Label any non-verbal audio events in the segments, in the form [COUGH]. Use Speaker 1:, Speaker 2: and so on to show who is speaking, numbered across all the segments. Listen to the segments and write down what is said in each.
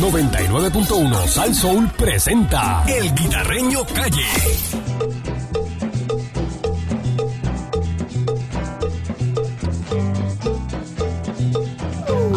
Speaker 1: 99.1 Sal Soul presenta El Guitarreño Calle.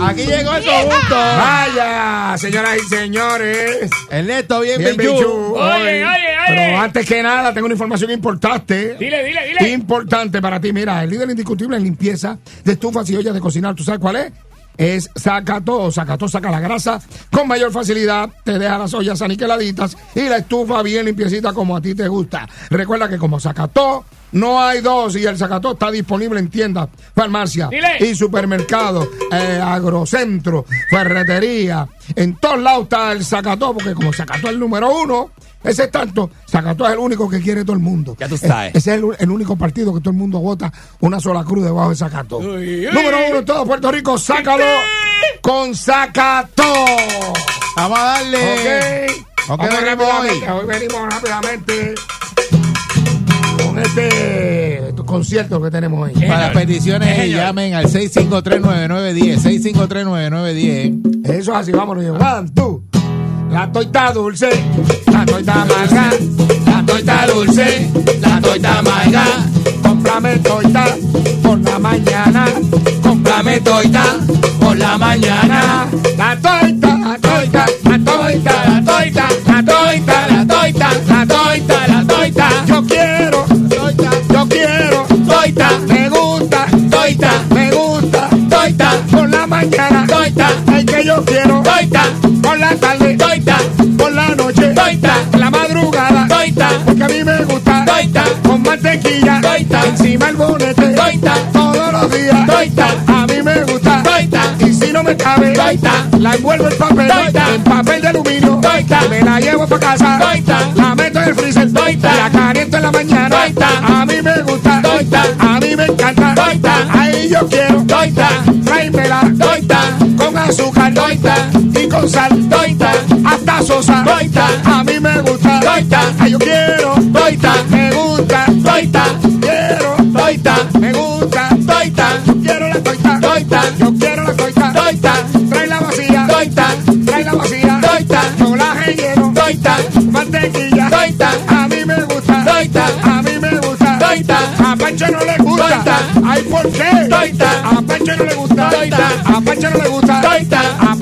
Speaker 2: Aquí llegó el conjunto.
Speaker 3: Vaya, señoras y señores.
Speaker 2: Ernesto, bien,
Speaker 3: Bien.
Speaker 4: Oye, oye, oye.
Speaker 3: Pero antes que nada, tengo una información importante.
Speaker 4: Dile, dile, dile.
Speaker 3: Importante para ti. Mira, el líder indiscutible en limpieza de estufas y ollas de cocinar. ¿Tú sabes cuál es? Es Zacató. Zacató saca la grasa con mayor facilidad, te deja las ollas aniquiladitas y la estufa bien limpiecita como a ti te gusta. Recuerda que como Zacató no hay dos y el Zacató está disponible en tiendas, farmacia
Speaker 4: Dile.
Speaker 3: y supermercado, eh, agrocentro, ferretería. En todos lados está el Zacató porque como Zacató es el número uno, ese es tanto, Zacató es el único que quiere todo el mundo.
Speaker 2: Ya tú sabes.
Speaker 3: Ese es el, el único partido que todo el mundo vota una sola cruz debajo de Zacató. Número uno en todo Puerto Rico, sácalo con Zacató.
Speaker 2: Vamos a darle.
Speaker 3: Ok.
Speaker 2: Ok,
Speaker 3: Vamos rápidamente,
Speaker 2: hoy.
Speaker 3: hoy venimos rápidamente con este concierto que tenemos hoy.
Speaker 2: Para las peticiones, llamen al 6539910. 6539910.
Speaker 3: Eso es así, vámonos. One, two. La toita dulce, la toita amarga, la toita dulce, la toita amarga. Cómprame toita por la mañana, cómprame toita por la mañana. La toita, la toita, la toita, la toita, la toita, la toita, la toita, la toita. Yo quiero toita, yo quiero toita, me gusta toita, me gusta toita por la mañana, toita, el que yo quiero toita la tarde, toita por la noche, toita la madrugada, toita porque a mí me gusta toita con mantequilla, toita encima el bonete, toita todos los días, toita a mí me gusta toita y si no me cabe, toita la envuelvo en papel, toita en papel de aluminio, toita me la llevo para casa, toita la meto en el freezer, toita la caliento en la mañana, toita a mí me gusta, toita a mí me encanta, toita ahí yo quiero, toita tráemela, toita con azúcar, toita y con sal, toita hasta sosa, toita a mí me gusta, toita ay, yo quiero, toita me gusta, toita quiero, toita me gusta, toita yo quiero la toita, toita yo quiero la toita, toita trae la vacía, toita trae la vacía, toita yo la relleno, toita mantequilla, toita a mí me gusta, toita a mí me gusta, toita a Pancho no le gusta, toita ay por qué, toita a Pancho no le gusta, toita a Pancho no le gusta, toita a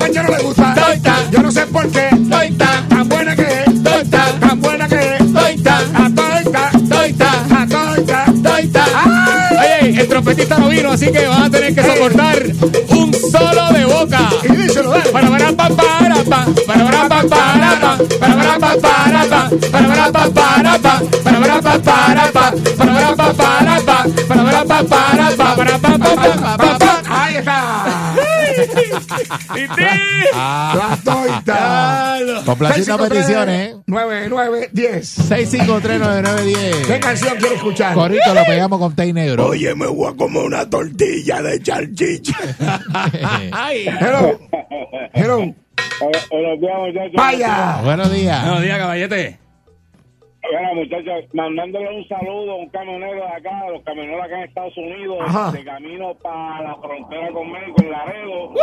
Speaker 4: así que van a tener que soportar un solo de boca. Para para pa para pa. Para para pa para pa. Para para pa para pa. Para para pa para pa. Para para pa para pa. Para para pa para pa. Para para pa para pa para ¿Y ti?
Speaker 3: la toita
Speaker 2: Complaciendo peticiones, ¿eh?
Speaker 3: 9, 9, 10 ¿Qué
Speaker 2: 6539910.
Speaker 3: canción quiere escuchar?
Speaker 2: Corrito lo pegamos con té negro.
Speaker 3: Oye, me voy a comer una tortilla de salchicha. [LAUGHS]
Speaker 4: Ay.
Speaker 3: Hello. Hello.
Speaker 5: Días, muchachos.
Speaker 3: Vaya.
Speaker 2: Buenos días.
Speaker 4: Buenos días, caballete.
Speaker 5: Bueno, muchachos, mandándole un saludo a un camionero de acá, los camioneros acá en Estados Unidos,
Speaker 3: Ajá.
Speaker 5: de camino para la frontera con México, en Laredo.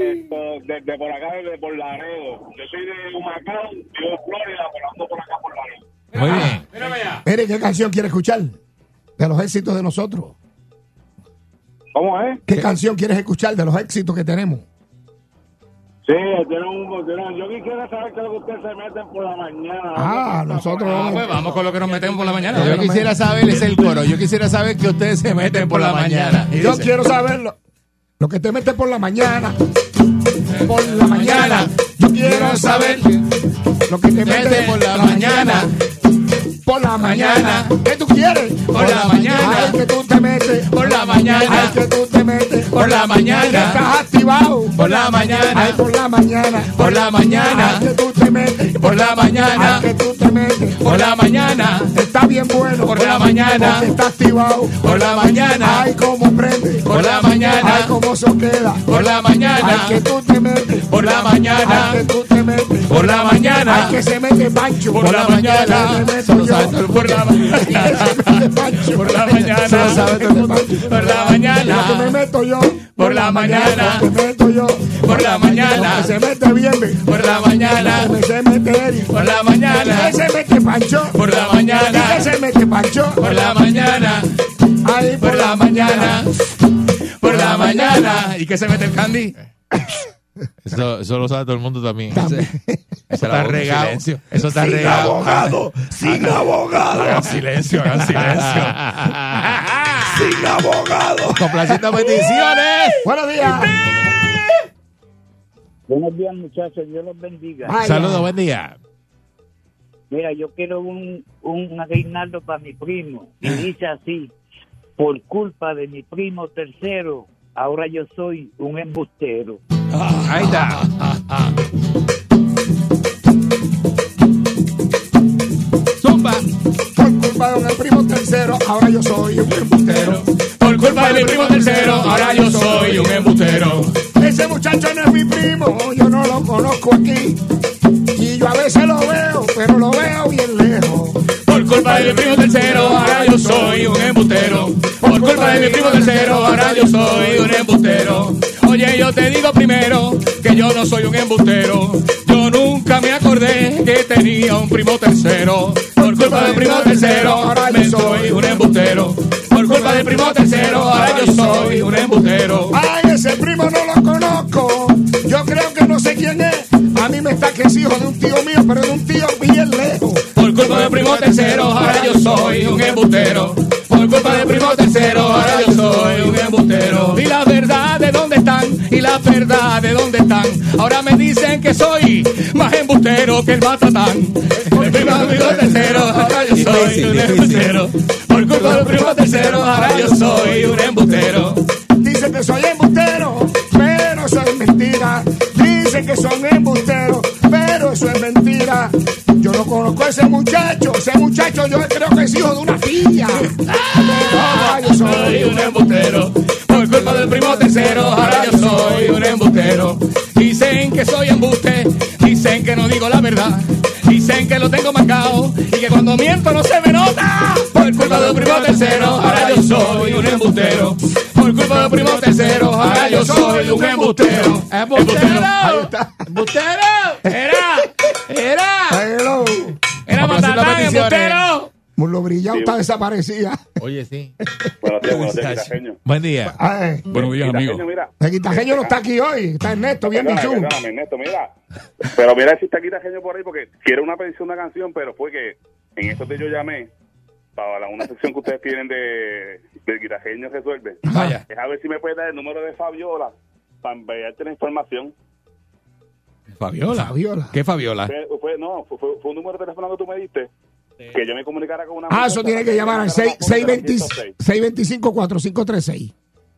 Speaker 5: Esto, desde por acá, desde por Laredo. Yo soy de Humacao, vivo en Florida, pero ando por acá por Laredo.
Speaker 2: Muy bien.
Speaker 4: Mírame.
Speaker 3: Mire, ¿qué canción quiere escuchar? De los éxitos de nosotros.
Speaker 5: ¿Cómo es?
Speaker 3: ¿Qué canción quieres escuchar de los éxitos que tenemos?
Speaker 5: Sí, tiene un, tiene un- yo quisiera saber qué es lo que ustedes se meten por la mañana.
Speaker 3: Ah,
Speaker 5: ¿no?
Speaker 3: nosotros.
Speaker 4: Ah, pues vamos con lo que nos metemos por la mañana.
Speaker 2: Yo quisiera saber, es el coro. Yo quisiera saber que ustedes se meten por la mañana.
Speaker 4: Y
Speaker 3: Yo
Speaker 4: dice,
Speaker 3: quiero saberlo. Lo que te metes por la mañana. Por la mañana. Yo quiero saber lo que te metes por la mañana. Por la mañana. ¿Qué tú quieres?
Speaker 4: Por la mañana.
Speaker 3: Ay, que tú te metes.
Speaker 4: Por la mañana.
Speaker 3: Ay, que tú te metes.
Speaker 4: Por la mañana.
Speaker 3: Estás activado.
Speaker 4: Por la mañana.
Speaker 3: Ay, por la mañana.
Speaker 4: Por la mañana.
Speaker 3: Ay, que tú te metes.
Speaker 4: Por la mañana.
Speaker 3: Ay, que tú te metes.
Speaker 4: Por la mañana.
Speaker 3: Está bien bueno.
Speaker 4: Por la mañana.
Speaker 3: Está activado.
Speaker 4: Por la mañana.
Speaker 3: Ay, cómo prende.
Speaker 4: Por la mañana.
Speaker 3: Ay, cómo se queda.
Speaker 4: Por la mañana.
Speaker 3: Ay, que tú te metes.
Speaker 4: Por la mañana.
Speaker 3: Ay, que tú te se mete.
Speaker 4: Por la mañana.
Speaker 3: Ay, que se mete Pancho.
Speaker 4: Por la mañana. Por la
Speaker 3: Pancho.
Speaker 4: Por la mañana. Por la
Speaker 3: Que me
Speaker 4: mañana.
Speaker 3: meto yo.
Speaker 4: Por la mañana.
Speaker 3: Me meto yo.
Speaker 4: Por la mañana.
Speaker 3: Se mete bien.
Speaker 4: Por la mañana.
Speaker 3: Se mete.
Speaker 4: Por la mañana.
Speaker 3: Se mete Pancho.
Speaker 4: Por la mañana.
Speaker 3: se mete Pancho.
Speaker 4: Por la mañana.
Speaker 3: Ahí
Speaker 4: Por la mañana. Por la mañana. ¿Y qué se mete el candy?
Speaker 2: Eso, eso lo sabe todo el mundo también.
Speaker 3: También.
Speaker 2: Eso está regado.
Speaker 4: Silencio. Eso está regado.
Speaker 2: Sin abogado.
Speaker 4: Hagan silencio, hagan silencio. [LAUGHS]
Speaker 2: Sin abogado. Complaciendo peticiones.
Speaker 3: Buenos días.
Speaker 6: Buenos días, muchachos. Dios los bendiga.
Speaker 2: Saludos, buen día.
Speaker 6: Mira, yo quiero un, un aguinaldo para mi primo. Y dice así: Por culpa de mi primo tercero, ahora yo soy un embustero.
Speaker 2: Ahí está.
Speaker 3: Culpa de un primo tercero, ahora yo soy un embustero.
Speaker 4: Por culpa de mi primo tercero, ahora yo soy un embustero.
Speaker 3: Ese muchacho no es mi primo, yo no lo conozco aquí. Y yo a veces lo veo, pero lo veo bien lejos.
Speaker 4: Por culpa de mi primo tercero, ahora yo soy un embustero. Por culpa de mi primo tercero, ahora yo soy un embustero. Oye, yo te digo primero que yo no soy un embustero. Nunca me acordé que tenía un primo tercero. Por culpa del primo tercero, ahora yo soy un embustero. Por culpa del primo tercero, ahora yo soy un embustero.
Speaker 3: Ay, ese primo no lo conozco. Yo creo que no sé quién es. A mí me está que es hijo de un tío mío, pero de un tío
Speaker 4: dónde están. Ahora me dicen que soy más embustero que el matatán. El primo del primo tercero, ahora yo soy un embustero. Por culpa del primo tercero, ahora yo soy un embustero.
Speaker 3: Dicen que soy embustero, pero eso es mentira. Dicen que son embusteros, pero eso es mentira. Yo no conozco a ese muchacho. Ese muchacho yo creo que es hijo de una tía. Ahora yo
Speaker 4: soy un embustero. Por culpa del primo tercero, ahora yo soy que soy embuste, dicen que no digo la verdad. Dicen que lo tengo marcado y que cuando miento no se me nota. Por culpa del primo tercero, ahora yo soy un embustero. Por culpa del primo tercero, ahora yo soy un embustero.
Speaker 2: ¡Embustero!
Speaker 3: Ahí está.
Speaker 2: ¡Embustero!
Speaker 4: Embustero.
Speaker 3: Lo brillado está desaparecida.
Speaker 2: Oye, sí.
Speaker 5: Buenos días, buenos días, Quitajeño.
Speaker 2: Buen día.
Speaker 3: Ay,
Speaker 4: Buenos días, amigo.
Speaker 5: Quitajeño, mira.
Speaker 3: el guitajeño no está aquí hoy. Está Ernesto, bien bichú.
Speaker 5: Ernesto, mira. Pero mira si está Quitajeño por ahí porque quiero una petición de una canción, pero fue que en estos días yo llamé para una sección que ustedes tienen de del Quitajeño Resuelve.
Speaker 4: Vaya.
Speaker 5: Es a ver si me puede dar el número de Fabiola para enviarte la información.
Speaker 4: Fabiola.
Speaker 3: Fabiola.
Speaker 4: ¿Qué Fabiola?
Speaker 5: Fue, fue- no, fue un número de teléfono que tú me diste que yo me comunicara con una
Speaker 3: Ah, eso tiene que llamar al
Speaker 5: era la
Speaker 3: 620
Speaker 5: 106.
Speaker 3: 625-4536.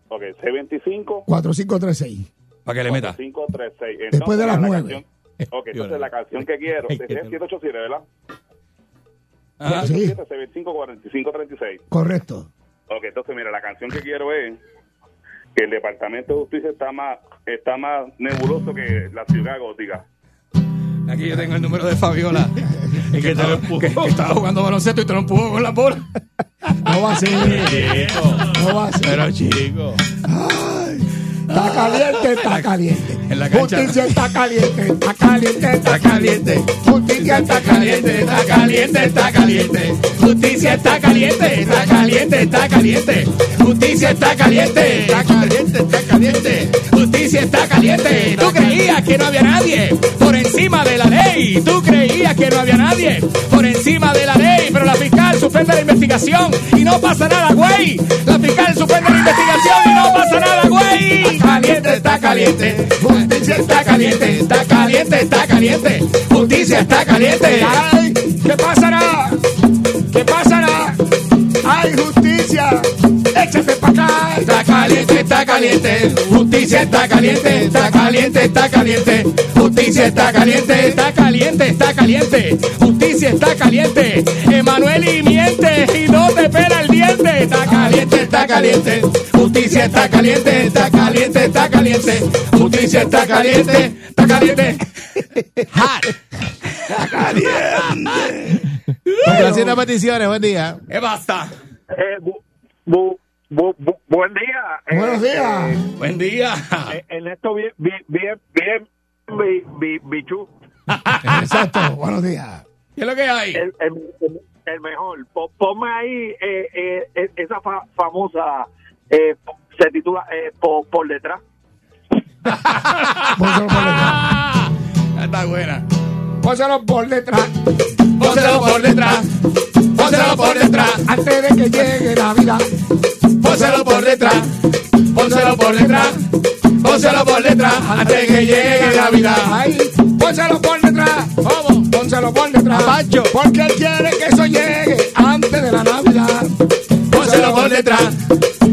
Speaker 5: Ok, 625
Speaker 3: 4536.
Speaker 4: Para que le meta.
Speaker 5: 4536.
Speaker 3: Después de las
Speaker 5: la
Speaker 3: nueve.
Speaker 5: canción- Ok, entonces la canción que quiero es 787, ¿verdad?
Speaker 4: Ajá.
Speaker 3: Sí.
Speaker 5: 725 4536.
Speaker 3: Correcto.
Speaker 5: Ok, entonces mira, la canción que quiero es que el Departamento de Justicia está más está más nebuloso que la ciudad gótica.
Speaker 4: Aquí yo tengo el número de Fabiola. [LAUGHS] Es que, estaba, que- que estaba jugando baloncesto y te lo empujó con la bola.
Speaker 3: No va a ser. No va a ser.
Speaker 2: Pero, chico.
Speaker 3: Está caliente, está caliente.
Speaker 4: En la cancha.
Speaker 3: Justicia está caliente, está caliente, está caliente. Justicia está caliente,
Speaker 4: está caliente, está caliente. Justicia está caliente, está caliente, está caliente. Justicia está caliente, está caliente, está caliente. Justicia está caliente. Tú creías que no había nadie por encima de la ley. Tú creías que no había nadie por encima de la ley. Pero la fiscal suspende la investigación y no pasa nada, güey. La fiscal suspende la investigación caliente, está caliente. Justicia está caliente, está caliente, está caliente. Justicia está caliente.
Speaker 3: Ay, ¿qué pasará? ¿Qué pasará? ¡Ay, justicia! ¡Échate para acá!
Speaker 4: Está caliente, está caliente. Justicia está caliente, está caliente, está caliente. Justicia está caliente, está caliente, está caliente. Justicia está caliente. Emanuel y miente y no te pela Está caliente, está caliente. Justicia está caliente, está caliente, está caliente. Justicia está caliente, está caliente.
Speaker 2: Hot. Complaciendo peticiones, buen día.
Speaker 4: ¿Qué basta?
Speaker 7: Eh, bu- bu- bu- bu- buen día. Eh,
Speaker 3: Buenos días.
Speaker 7: eh,
Speaker 4: Buen día.
Speaker 7: eh, en esto bien, bien, bien, bien, bi- bi- bichú.
Speaker 3: Exacto. Buenos días.
Speaker 4: ¿Qué es lo que hay?
Speaker 7: El, el, el- el mejor. Po- Ponme ahí eh, eh, eh, esa fa- famosa, eh, se titula eh, po- Por detrás.
Speaker 3: Pónselo por detrás. [LAUGHS]
Speaker 4: Está buena.
Speaker 3: Pónselo por detrás.
Speaker 4: Pónselo por detrás. Pónselo por detrás.
Speaker 3: Antes de que llegue Navidad.
Speaker 4: Pónselo por detrás. Pónselo por detrás. Pónselo por detrás. Antes que llegue Navidad.
Speaker 3: Pónselo por detrás. Pónselo por detrás. Porque él quiere que eso llegue antes de la Navidad.
Speaker 4: Pónselo por detrás.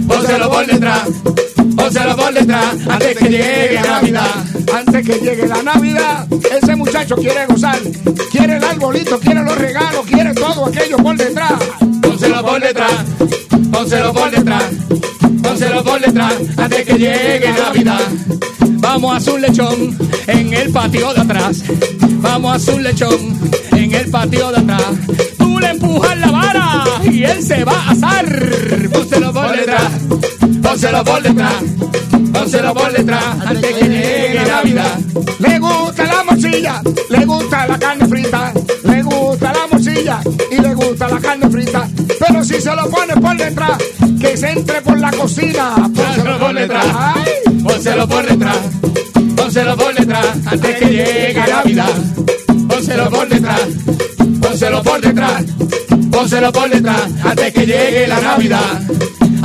Speaker 4: Pónselo por detrás. Pónselo por detrás. Antes que llegue Navidad.
Speaker 3: Antes que llegue la Navidad, ese muchacho quiere gozar. Quiere el arbolito, quiere los regalos, quiere todo aquello por detrás.
Speaker 4: Pónselo por detrás. Pónselo por detrás. Pónselo por detrás. Antes que llegue Navidad. Vamos a un lechón en el patio de atrás. Vamos a un lechón en el patio de atrás. Tú le empujas la vara y él se va a asar. Pónselo por detrás. Pónselo por detrás. Pónselo por detrás. Antes que llegue Navidad.
Speaker 3: Le gusta la morcilla, le gusta la carne frita, le gusta la morcilla y le gusta la carne frita. Si se lo pone por detrás, que se entre por la cocina.
Speaker 4: Pónselo por detrás. Pónselo por detrás. Pónselo por detrás. Antes que llegue Navidad. Pónselo por detrás. Pónselo por detrás. Pónselo por detrás. Antes que llegue la Navidad.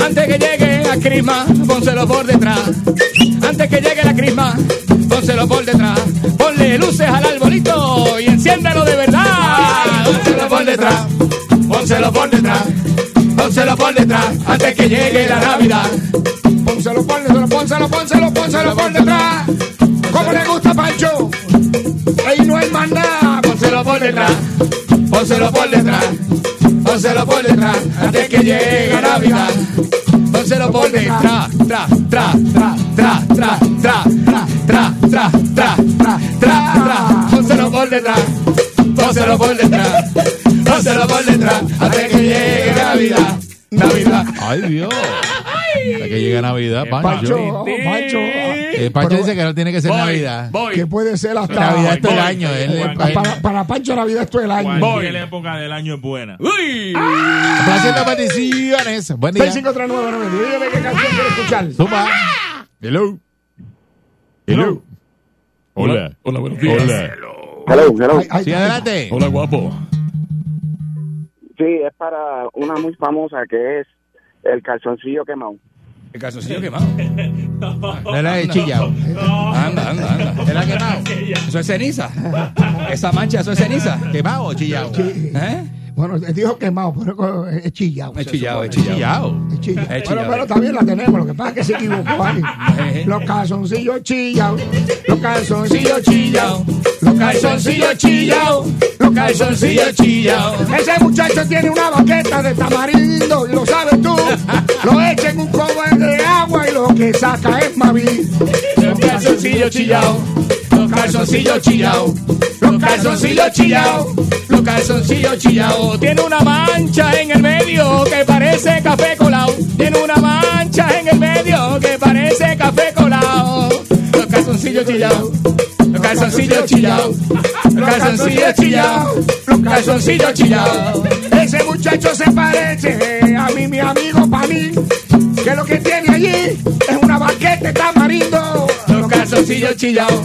Speaker 4: Antes que llegue la crisma. Pónselo por detrás. Antes que llegue la crisma. Pónselo por detrás. Ponle luces al arbolito y enciéndalo de verdad. Pónselo por detrás. Pónselo por detrás. Pónselo por detrás. Antes que llegue la Navidad.
Speaker 3: pónselo por detrás, pónselo, pónselo, pónselo por detrás. ¿Cómo le gusta Pancho? Ahí no hay más nada.
Speaker 4: Pónselo por detrás, pónselo por detrás, pónselo por detrás, antes que llegue Navidad. Pónselo por detrás, tra, tra, tra, tra, tra, tra, tra, tra, tra, tra, tra, tra, tra. Pónselo por detrás, pónselo por detrás,
Speaker 2: Ay, Dios. Hasta que llegue Navidad, Pancho.
Speaker 3: Pancho, Pancho.
Speaker 2: Eh, Pancho
Speaker 3: Pero-
Speaker 2: dice que no tiene que ser
Speaker 4: Voy,
Speaker 2: Navidad.
Speaker 4: voy.
Speaker 3: Que puede ser hasta.
Speaker 2: Navidad es todo el
Speaker 4: voy,
Speaker 2: año. él
Speaker 3: Para, para Pancho Navidad es el año.
Speaker 8: Cualquier época del año es buena.
Speaker 4: Uy.
Speaker 2: Complaciendo peticiones. Buen día.
Speaker 3: 6539 Dígame qué canción quiere escuchar.
Speaker 2: Zumba. Hello. Hello.
Speaker 8: Hola. Hola, buenos días. Hola.
Speaker 7: Hello, hello.
Speaker 3: Ay, ay,
Speaker 2: Sí, adelante.
Speaker 8: Hola, guapo.
Speaker 7: Sí, es para una muy famosa que es el calzoncillo quemado.
Speaker 4: El calzoncillo quemado. [LAUGHS]
Speaker 2: No era de chillao.
Speaker 4: Anda, anda, anda. [LAUGHS]
Speaker 2: ¿Era quemado?
Speaker 4: Eso es ceniza. Esa mancha, eso es ceniza.
Speaker 2: ¿Quemado o chillao?
Speaker 4: ¿Eh?
Speaker 3: Bueno, él dijo quemado, pero es chillado.
Speaker 4: Es chillado, es
Speaker 2: Es
Speaker 4: chillado.
Speaker 2: chillao.
Speaker 3: Es chillado.
Speaker 4: Es
Speaker 3: Bueno,
Speaker 4: chillado.
Speaker 3: pero también la tenemos. Lo que pasa es que se equivocó ahí.
Speaker 4: Eh.
Speaker 3: Los calzoncillos chillados. Los calzoncillos chillados.
Speaker 4: Los calzoncillos chillados. Los calzoncillos chillados.
Speaker 3: Ese muchacho tiene una baqueta de tamarindo y lo sabes tú. Lo echa en un cobre de agua y lo que saca es maví.
Speaker 4: Los calzoncillos chillados. Los calzoncillos chillados. Los calzoncillos chillados. Los calzoncillos chillados. Tiene una mancha en el medio que parece café colado. Tiene una mancha en el medio que parece café colado. Los calzoncillos chillados. Los calzoncillos chillados. Los calzoncillos chillados.
Speaker 3: Ese muchacho se parece a mí, mi amigo Panín. Que lo que tiene allí es una baqueta de tamarindo.
Speaker 4: Los calzoncillos chillados.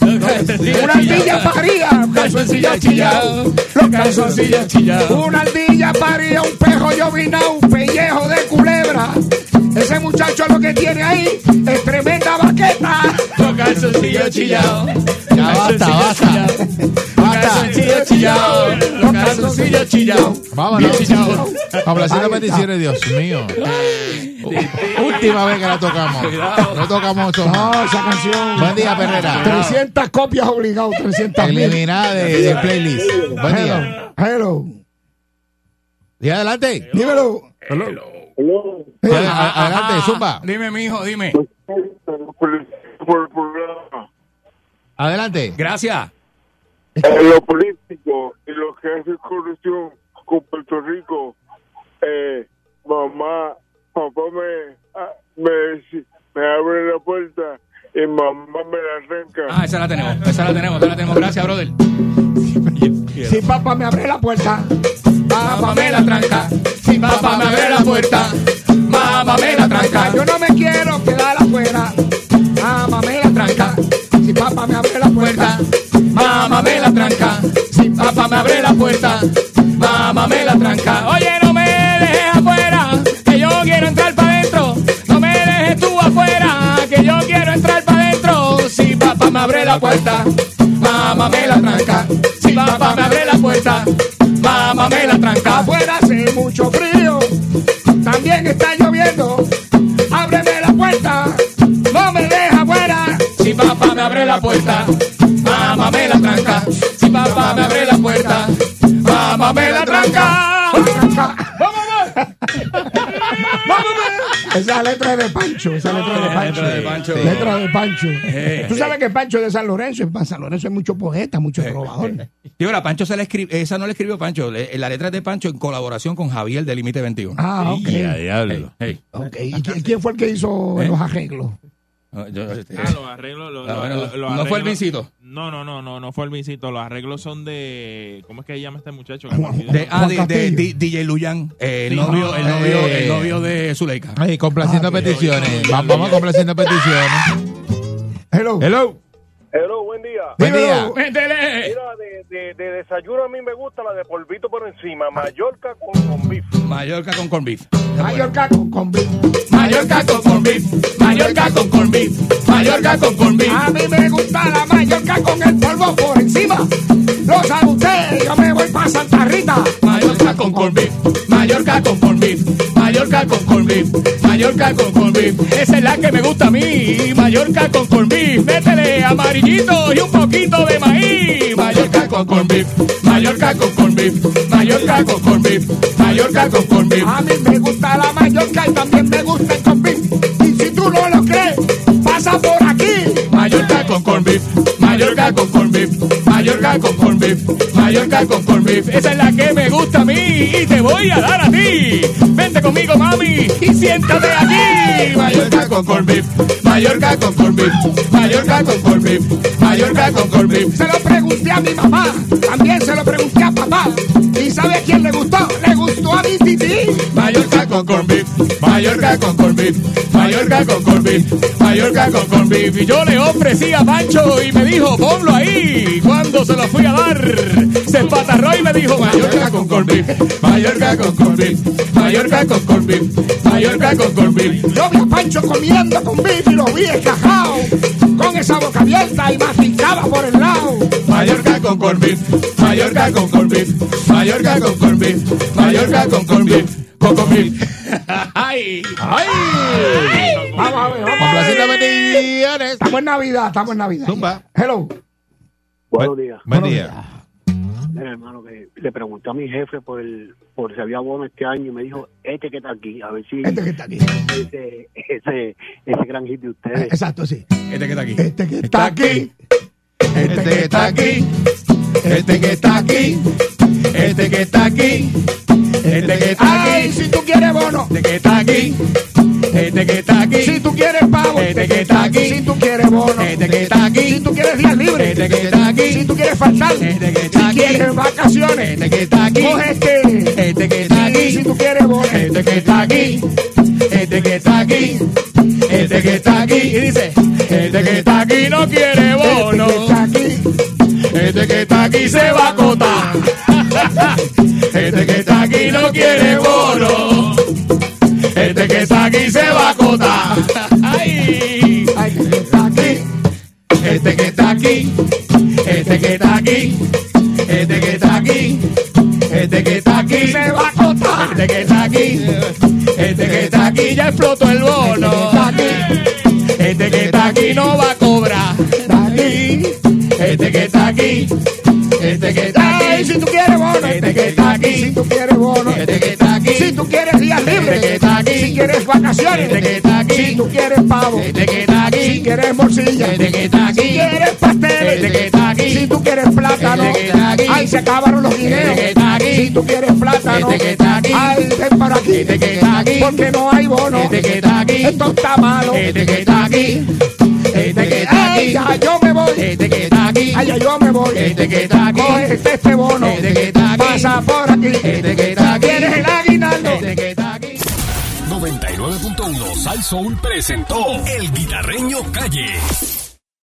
Speaker 3: Una ardilla paría, un calzoncillo chillado.
Speaker 4: Los calzoncillos chillados.
Speaker 3: Una ardilla paría, un pejo llovinado, un pellejo de culebra. Ese muchacho lo que tiene ahí es.
Speaker 4: Los calzoncillos chillados.
Speaker 2: Ya basta, basta.
Speaker 4: Los calzoncillos chillados. Los calzoncillos chillados.
Speaker 2: Vámonos.
Speaker 4: Chillados.
Speaker 2: Complaciendo peticiones, Dios mío. Última vez que la tocamos. No tocamos esto.
Speaker 3: No, esa canción.
Speaker 2: Buen día, Perrera.
Speaker 3: 300 copias obligado, 300 mil.
Speaker 2: Eliminada de, de playlist. Buen día.
Speaker 3: Hello, hello.
Speaker 2: Y adelante.
Speaker 3: Dímelo.
Speaker 2: Ad- a- Adelante, Zumba.
Speaker 4: Dime, mijo, dime.
Speaker 2: Adelante.
Speaker 4: Gracias.
Speaker 9: en lo político y lo que hace corrupción con Puerto Rico, eh, mamá, papá me, ah, me, me abre la puerta y mamá me la arranca.
Speaker 4: Ah, esa la tenemos, esa la tenemos, esa la tenemos. Gracias, brother.
Speaker 3: Si papá me abre la puerta,
Speaker 4: Mamá me la tranca. Si papá me abre la puerta, mamá me la tranca.
Speaker 3: yo no me quiero quedar afuera. Mamá me la tranca. Si papá me abre la puerta,
Speaker 4: Mamá me la tranca. Si papá me abre la puerta, me abre la puerta, mamá me la tranca.
Speaker 3: Esa letra es de Pancho, esa letra es de Pancho.
Speaker 4: Letra de Pancho.
Speaker 3: Letra de Pancho.
Speaker 4: Eh,
Speaker 3: Tú sabes que Pancho es de San Lorenzo, en San Lorenzo hay muchos poetas, muchos trovadores.
Speaker 4: Y ahora, Pancho se la escribió, esa no la escribió Pancho, la letra es de Pancho en colaboración con Javier de Límite 21.
Speaker 3: Ah, ok.
Speaker 8: Y a diablo.
Speaker 4: Hey,
Speaker 3: Ok, ¿Y quién, quién fue el que hizo
Speaker 4: ¿Eh?
Speaker 3: los arreglos?
Speaker 4: No, yo- este,
Speaker 8: Ah, los arreglos. Los,
Speaker 4: Ah,
Speaker 8: los-
Speaker 4: bueno,
Speaker 8: los- los
Speaker 4: no fue el Vincito.
Speaker 8: No, no, no, no, no fue el Vincito. Los arreglos son de. ¿Cómo es que se llama este muchacho?
Speaker 3: Juan-
Speaker 4: de, ah, de, de- DJ Luyan, eh, el,
Speaker 8: Sí,
Speaker 4: novio,
Speaker 8: no,
Speaker 4: el,
Speaker 8: no,
Speaker 4: novio,
Speaker 2: eh.
Speaker 4: el novio de Zuleika.
Speaker 2: Ay, complaciendo
Speaker 3: Ah,
Speaker 2: peticiones. Va- Vamos complaciendo peticiones.
Speaker 3: Hello.
Speaker 2: Hello.
Speaker 9: Hello, buen día. Mira, de, de, de desayuno a mí me gusta la de polvito por encima, Mallorca con, con beef.
Speaker 4: Mallorca con beef.
Speaker 3: Mallorca con, con beef.
Speaker 4: Mallorca con beef. Mallorca con beef. Mallorca con beef.
Speaker 3: A mí me gusta la Mallorca con el polvo por encima. Lo sabe usted, yo me voy para Santa Rita.
Speaker 4: Mallorca con corn beef, Mallorca con corn beef, Mallorca con corn Mallorca con corn. Esa es la que me gusta a mí, Mallorca con corn. Métele amarillito y un poquito de maíz. Mallorca con corn Mallorca con corn Mallorca con corn Mallorca con corn.
Speaker 3: A mí me gusta la Mallorca y también me gusta el beef. Y si tú no lo crees, pasa por aquí.
Speaker 4: Mallorca con corn Mallorca con corn beef, Mallorca con corn beef. Esa es la que me gusta a mí y te voy a dar a ti. Vente conmigo, mami, y siéntate aquí. Mallorca con corn beef, Mallorca con corn beef, Mallorca con corn beef, Mallorca con corn beef.
Speaker 3: Se lo pregunté a mi mamá, también se lo pregunté a papá. ¿Y sabe a quién le gustó? Le gustó a mi tití.
Speaker 4: Mallorca con corn beef, Mallorca con corn beef, Mallorca con corn beef, Mallorca con corn. Y yo le ofrecí a Pancho y me dijo, ponlo ahí. Cuando se lo fui a dar, se empatarró y me dijo, Mallorca con corn beef, Mallorca con corn beef, Mallorca con corn beef, Mallorca con corn.
Speaker 3: Yo vi a Pancho comiendo con beef y lo vi escajado. Con esa boca abierta y masticaba por el lado.
Speaker 4: Mallorca con corn beef, Mallorca con corn beef, Mallorca con corn beef, Mallorca con corn beef. Ay, ay.
Speaker 3: Vamos a ver, vamos a ver. Estamos en Navidad, estamos en Navidad.
Speaker 2: Zumba.
Speaker 3: Hello.
Speaker 9: Buenos días.
Speaker 2: Buen día.
Speaker 9: Mira, hermano, que le pregunté a mi jefe por el, por si había bono este año y me dijo, este que está aquí, a ver si
Speaker 3: Este que está aquí.
Speaker 9: ese, ese, ese gran hit de ustedes.
Speaker 3: Exacto, sí.
Speaker 4: Este que está aquí.
Speaker 3: Este que está aquí.
Speaker 4: Este que está aquí. Este que está aquí. Este que está aquí. Este que está aquí.
Speaker 3: si tú quieres bono.
Speaker 4: Este que está aquí. Este que está aquí.
Speaker 3: Si tú quieres pavo.
Speaker 4: Este que está aquí.
Speaker 3: Si tú quieres bono.
Speaker 4: Este que está aquí.
Speaker 3: Si tú quieres días libres.
Speaker 4: Este que está aquí.
Speaker 3: Si tú quieres faltar.
Speaker 4: Este que está
Speaker 3: Si
Speaker 4: aquí.
Speaker 3: quieres vacaciones.
Speaker 4: Este que está aquí.
Speaker 3: Coge este.
Speaker 4: Este que está aquí.
Speaker 3: Si tú quieres bono.
Speaker 4: Este que está aquí. Este que está aquí. Este que está aquí. Y dice, este que está aquí no quiere bono.
Speaker 3: Este que está aquí.
Speaker 4: Este que está aquí se va no quiere bono. Este que está aquí se va a cotar. Ay.
Speaker 3: Ay, que está aquí.
Speaker 4: Este que está aquí. Este que está aquí. Este que está aquí. Este que está aquí
Speaker 3: Se va a cotar.
Speaker 4: Este que está aquí. Este que está aquí ya explotó el
Speaker 3: Si tú quieres días
Speaker 4: Este
Speaker 3: libres. Si quieres vacaciones,
Speaker 4: Este.
Speaker 3: Si tú quieres pavo,
Speaker 4: Este.
Speaker 3: Si quieres morcilla,
Speaker 4: Este.
Speaker 3: Si quieres pasteles,
Speaker 4: Este.
Speaker 3: Si tú quieres plátano,
Speaker 4: Este
Speaker 3: ay, se acabaron los guineos.
Speaker 4: Este.
Speaker 3: Si tú quieres plátano,
Speaker 4: Este
Speaker 3: ay, ven para aquí.
Speaker 4: Este.
Speaker 3: Porque no hay bono.
Speaker 4: Este.
Speaker 3: Esto está malo.
Speaker 4: Este. Este
Speaker 3: yo me voy.
Speaker 4: Está aquí.
Speaker 3: Ay, ya yo me voy.
Speaker 4: Este que está aquí.
Speaker 3: Coge este, este bono.
Speaker 4: Este que está aquí.
Speaker 3: Pasa por aquí.
Speaker 4: Este que está aquí.
Speaker 3: Tienes el aguinaldo.
Speaker 4: Este que está aquí.
Speaker 1: 99.1 Sal Soul presentó El Guitarreño Calle.